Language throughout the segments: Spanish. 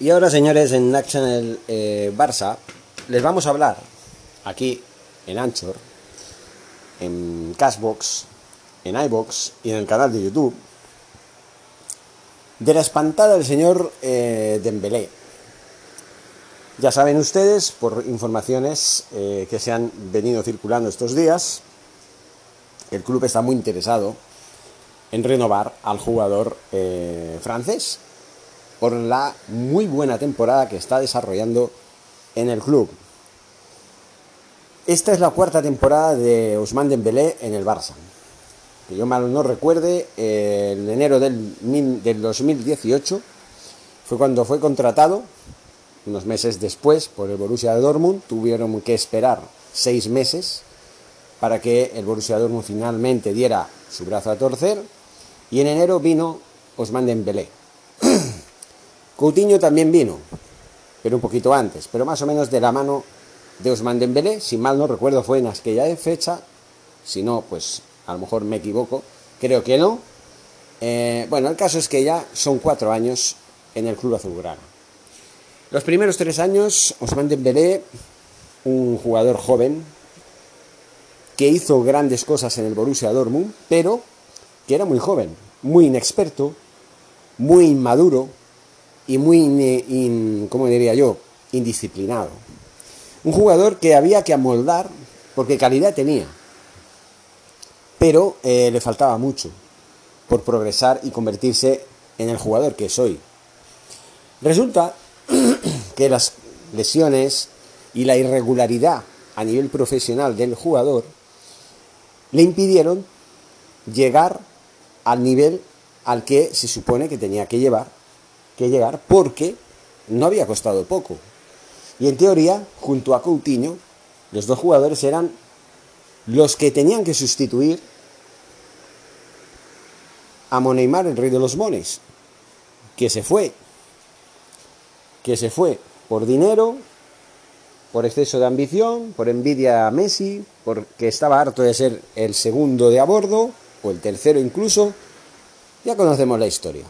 Y ahora, señores, en National eh, Barça les vamos a hablar aquí en Anchor, en Cashbox, en iBox y en el canal de YouTube de la espantada del señor eh, Dembélé. Ya saben ustedes, por informaciones eh, que se han venido circulando estos días, el club está muy interesado en renovar al jugador eh, francés por la muy buena temporada que está desarrollando en el club. Esta es la cuarta temporada de Ousmane Dembélé en el Barça. Que yo mal no recuerde, en enero del, del 2018 fue cuando fue contratado, unos meses después, por el Borussia Dortmund. Tuvieron que esperar seis meses para que el Borussia Dortmund finalmente diera su brazo a torcer. Y en enero vino Ousmane Dembélé. Coutinho también vino, pero un poquito antes, pero más o menos de la mano de Ousmane Dembélé, si mal no recuerdo fue en aquella fecha, si no, pues a lo mejor me equivoco, creo que no. Eh, bueno, el caso es que ya son cuatro años en el club azulgrana. Los primeros tres años, Ousmane Dembélé, un jugador joven, que hizo grandes cosas en el Borussia Dortmund, pero que era muy joven, muy inexperto, muy inmaduro, y muy, ¿cómo diría yo?, indisciplinado. Un jugador que había que amoldar porque calidad tenía, pero eh, le faltaba mucho por progresar y convertirse en el jugador que soy. Resulta que las lesiones y la irregularidad a nivel profesional del jugador le impidieron llegar al nivel al que se supone que tenía que llevar que llegar porque no había costado poco. Y en teoría, junto a Coutinho, los dos jugadores eran los que tenían que sustituir a Moneymar, el rey de los mones, que se fue, que se fue por dinero, por exceso de ambición, por envidia a Messi, porque estaba harto de ser el segundo de a bordo, o el tercero incluso, ya conocemos la historia.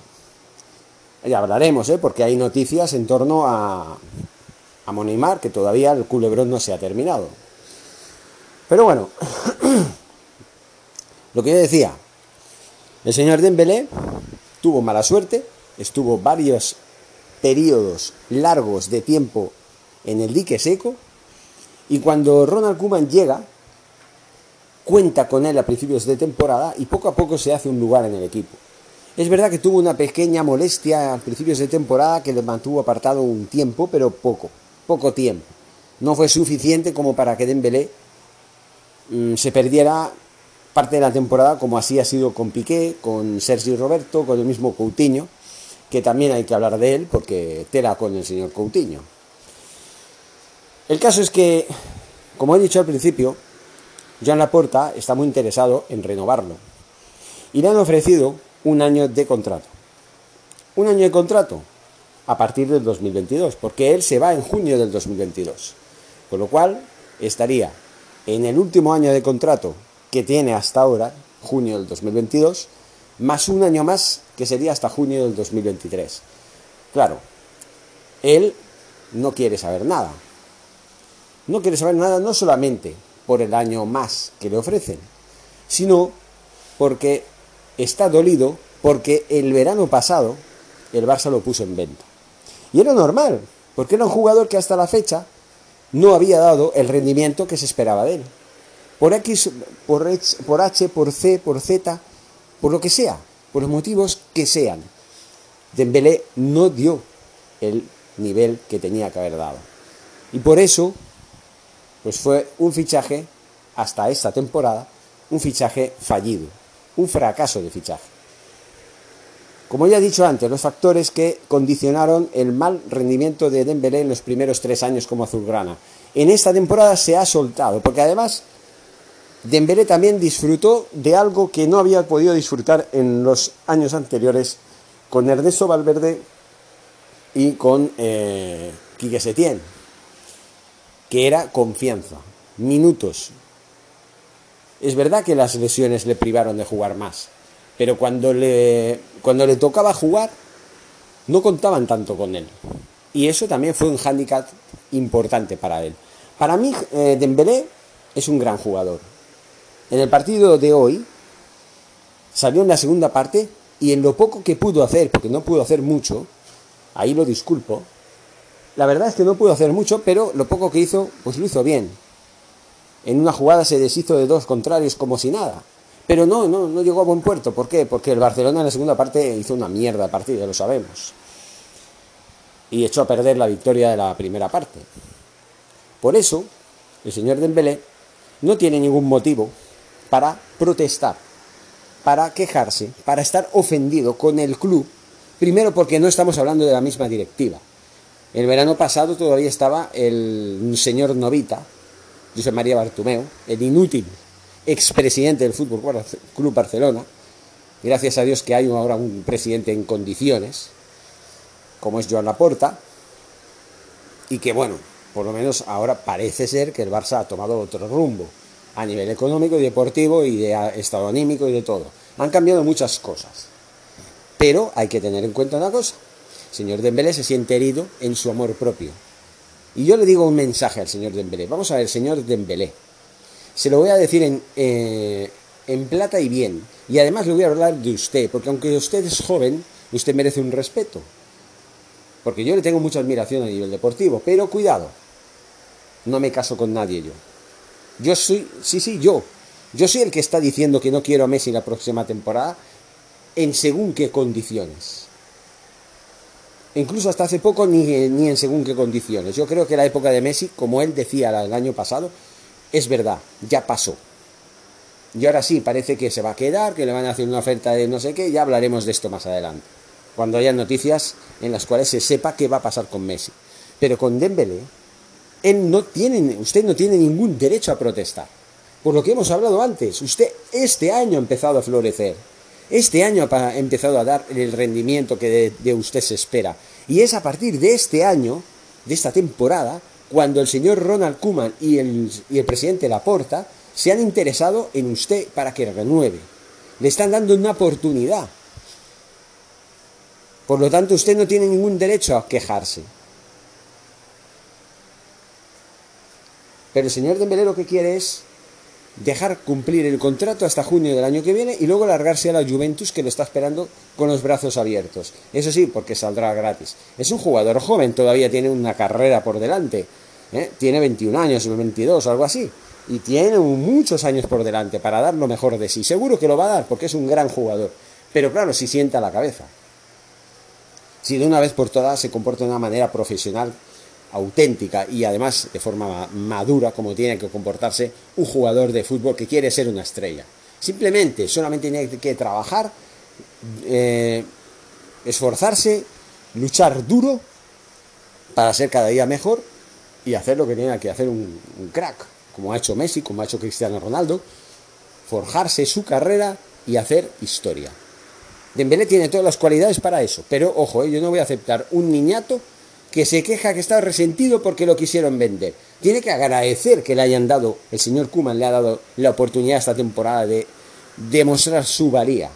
Ya hablaremos, ¿eh? porque hay noticias en torno a, a Monimar, que todavía el culebrón no se ha terminado. Pero bueno, lo que yo decía, el señor Dembélé tuvo mala suerte, estuvo varios periodos largos de tiempo en el dique seco, y cuando Ronald Koeman llega, cuenta con él a principios de temporada y poco a poco se hace un lugar en el equipo. Es verdad que tuvo una pequeña molestia a principios de temporada que le mantuvo apartado un tiempo, pero poco, poco tiempo. No fue suficiente como para que Dembélé mm, se perdiera parte de la temporada como así ha sido con Piqué, con Sergio Roberto, con el mismo Coutinho, que también hay que hablar de él porque tela con el señor Coutinho. El caso es que, como he dicho al principio, Joan Laporta está muy interesado en renovarlo. Y le han ofrecido un año de contrato. Un año de contrato a partir del 2022, porque él se va en junio del 2022. Con lo cual estaría en el último año de contrato que tiene hasta ahora, junio del 2022, más un año más que sería hasta junio del 2023. Claro, él no quiere saber nada. No quiere saber nada no solamente por el año más que le ofrecen, sino porque está dolido porque el verano pasado el Barça lo puso en venta. Y era normal, porque era un jugador que hasta la fecha no había dado el rendimiento que se esperaba de él. Por X, por H, por, H, por C, por Z, por lo que sea, por los motivos que sean. Dembélé no dio el nivel que tenía que haber dado. Y por eso, pues fue un fichaje, hasta esta temporada, un fichaje fallido un fracaso de fichaje. Como ya he dicho antes, los factores que condicionaron el mal rendimiento de Dembélé en los primeros tres años como azulgrana. En esta temporada se ha soltado, porque además Dembélé también disfrutó de algo que no había podido disfrutar en los años anteriores con Ernesto Valverde y con eh, Quique Setién, que era confianza, minutos, es verdad que las lesiones le privaron de jugar más, pero cuando le, cuando le tocaba jugar, no contaban tanto con él. Y eso también fue un hándicap importante para él. Para mí, eh, Dembélé es un gran jugador. En el partido de hoy salió en la segunda parte y en lo poco que pudo hacer, porque no pudo hacer mucho, ahí lo disculpo, la verdad es que no pudo hacer mucho, pero lo poco que hizo, pues lo hizo bien. En una jugada se deshizo de dos contrarios como si nada. Pero no, no, no llegó a buen puerto. ¿Por qué? Porque el Barcelona en la segunda parte hizo una mierda de partido, lo sabemos. Y echó a perder la victoria de la primera parte. Por eso, el señor Dembélé no tiene ningún motivo para protestar, para quejarse, para estar ofendido con el club. Primero porque no estamos hablando de la misma directiva. El verano pasado todavía estaba el señor Novita, José María Bartumeo, el inútil expresidente del Fútbol Club Barcelona. Gracias a Dios que hay ahora un presidente en condiciones, como es Joan Laporta, y que bueno, por lo menos ahora parece ser que el Barça ha tomado otro rumbo a nivel económico y deportivo y de estado anímico y de todo. Han cambiado muchas cosas. Pero hay que tener en cuenta una cosa señor Dembélé se siente herido en su amor propio. Y yo le digo un mensaje al señor Dembélé. Vamos a ver, señor Dembélé. Se lo voy a decir en, eh, en plata y bien. Y además le voy a hablar de usted, porque aunque usted es joven, usted merece un respeto. Porque yo le tengo mucha admiración a nivel deportivo, pero cuidado, no me caso con nadie yo. Yo soy, sí, sí, yo. Yo soy el que está diciendo que no quiero a Messi la próxima temporada en según qué condiciones incluso hasta hace poco ni, ni en según qué condiciones. Yo creo que la época de Messi, como él decía el año pasado, es verdad, ya pasó. Y ahora sí, parece que se va a quedar, que le van a hacer una oferta de no sé qué, ya hablaremos de esto más adelante. Cuando haya noticias en las cuales se sepa qué va a pasar con Messi. Pero con Dembélé, él no tiene, usted no tiene ningún derecho a protestar. Por lo que hemos hablado antes, usted este año ha empezado a florecer. Este año ha empezado a dar el rendimiento que de, usted se espera. Y es a partir de este año, de esta temporada, cuando el señor Ronald Koeman y el, y el presidente Laporta se han interesado en usted para que renueve. Le están dando una oportunidad. Por lo tanto, usted no tiene ningún derecho a quejarse. Pero el señor Dembélé lo que quiere es dejar cumplir el contrato hasta junio del año que viene y luego largarse a la Juventus que lo está esperando con los brazos abiertos. Eso sí, porque saldrá gratis. Es un jugador joven, todavía tiene una carrera por delante. ¿eh? Tiene 21 años, 22 o algo así. Y tiene muchos años por delante para dar lo mejor de sí. Seguro que lo va a dar porque es un gran jugador. Pero claro, si sienta la cabeza. Si de una vez por todas se comporta de una manera profesional auténtica y además de forma madura como tiene que comportarse un jugador de fútbol que quiere ser una estrella. Simplemente, solamente tiene que trabajar, eh, esforzarse, luchar duro para ser cada día mejor y hacer lo que tiene que hacer un, crack, como ha hecho Messi, como ha hecho Cristiano Ronaldo, forjarse su carrera y hacer historia. Dembélé tiene todas las cualidades para eso, pero ojo, eh, yo no voy a aceptar un niñato que se queja que está resentido porque lo quisieron vender. Tiene que agradecer que le hayan dado, el señor Kuman le ha dado la oportunidad esta temporada de demostrar su valía.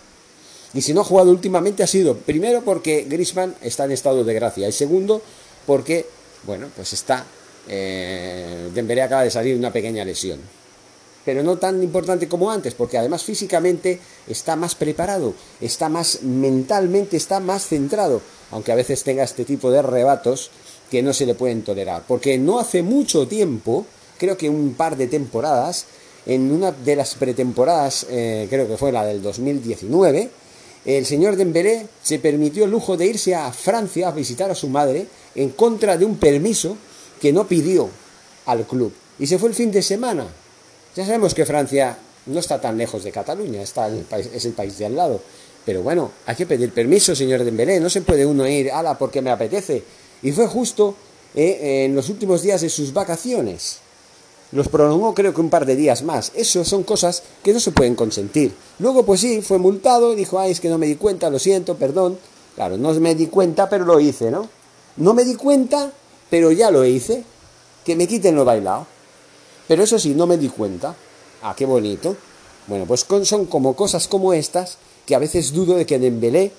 Y si no ha jugado últimamente ha sido, primero porque Grisman está en estado de gracia y segundo porque, bueno, pues está, eh, Dembélé acaba de salir de una pequeña lesión pero no tan importante como antes, porque además físicamente está más preparado, está más mentalmente, está más centrado, aunque a veces tenga este tipo de rebatos que no se le pueden tolerar, porque no hace mucho tiempo, creo que un par de temporadas, en una de las pretemporadas, eh, creo que fue la del 2019, el señor Dembélé se permitió el lujo de irse a Francia a visitar a su madre en contra de un permiso que no pidió al club. Y se fue el fin de semana ya sabemos que Francia no está tan lejos de Cataluña, está es el país de al lado. Pero bueno, hay que pedir permiso, señor Dembélé, no se puede uno ir, ala, porque me apetece. Y fue justo eh, en los últimos días de sus vacaciones. Los prolongó creo que un par de días más. Eso son cosas que no se pueden consentir. Luego, pues sí, fue multado, dijo, ay, es que no me di cuenta, lo siento, perdón. Claro, no me di cuenta, pero lo hice, ¿no? No me di cuenta, pero ya lo hice. Que me quiten lo bailado. Pero eso sí, no me di cuenta. Ah, qué bonito. Bueno, pues son como cosas como estas que a veces dudo de que Dembélé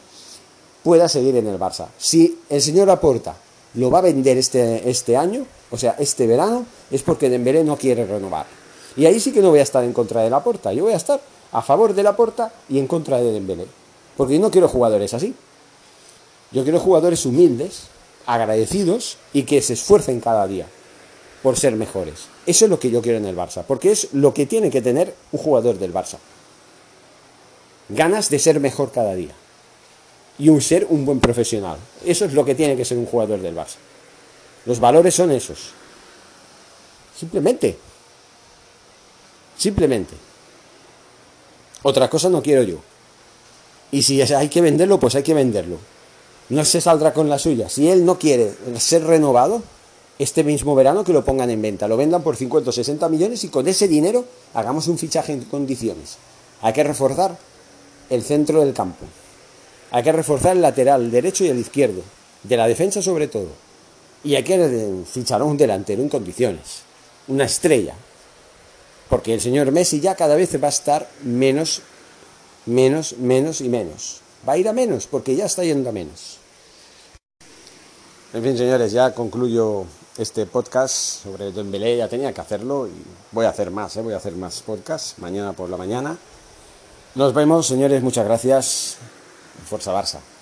pueda seguir en el Barça. Si el señor Aporta lo va a vender este, este año, o sea, este verano, es porque Dembélé no quiere renovar. Y ahí sí que no voy a estar en contra de la porta, yo voy a estar a favor de la porta y en contra de Dembélé. Porque yo no quiero jugadores así. Yo quiero jugadores humildes, agradecidos y que se esfuercen cada día por ser mejores. Eso es lo que yo quiero en el Barça, porque es lo que tiene que tener un jugador del Barça. Ganas de ser mejor cada día. Y un ser un buen profesional. Eso es lo que tiene que ser un jugador del Barça. Los valores son esos. Simplemente. Simplemente. Otra cosa no quiero yo. Y si hay que venderlo, pues hay que venderlo. No se saldrá con la suya. Si él no quiere ser renovado, este mismo verano que lo pongan en venta, lo vendan por 50 o 60 millones y con ese dinero hagamos un fichaje en condiciones. Hay que reforzar el centro del campo. Hay que reforzar el lateral, derecho y el izquierdo, de la defensa sobre todo. Y hay que fichar a un delantero en condiciones, una estrella. Porque el señor Messi ya cada vez va a estar menos, menos, menos y menos. Va a ir a menos porque ya está yendo a menos. En fin, señores, ya concluyo este podcast sobre Dembélé. Ya tenía que hacerlo y voy a hacer más, ¿eh? voy a hacer más podcasts mañana por la mañana. Nos vemos, señores. Muchas gracias. Fuerza Barça.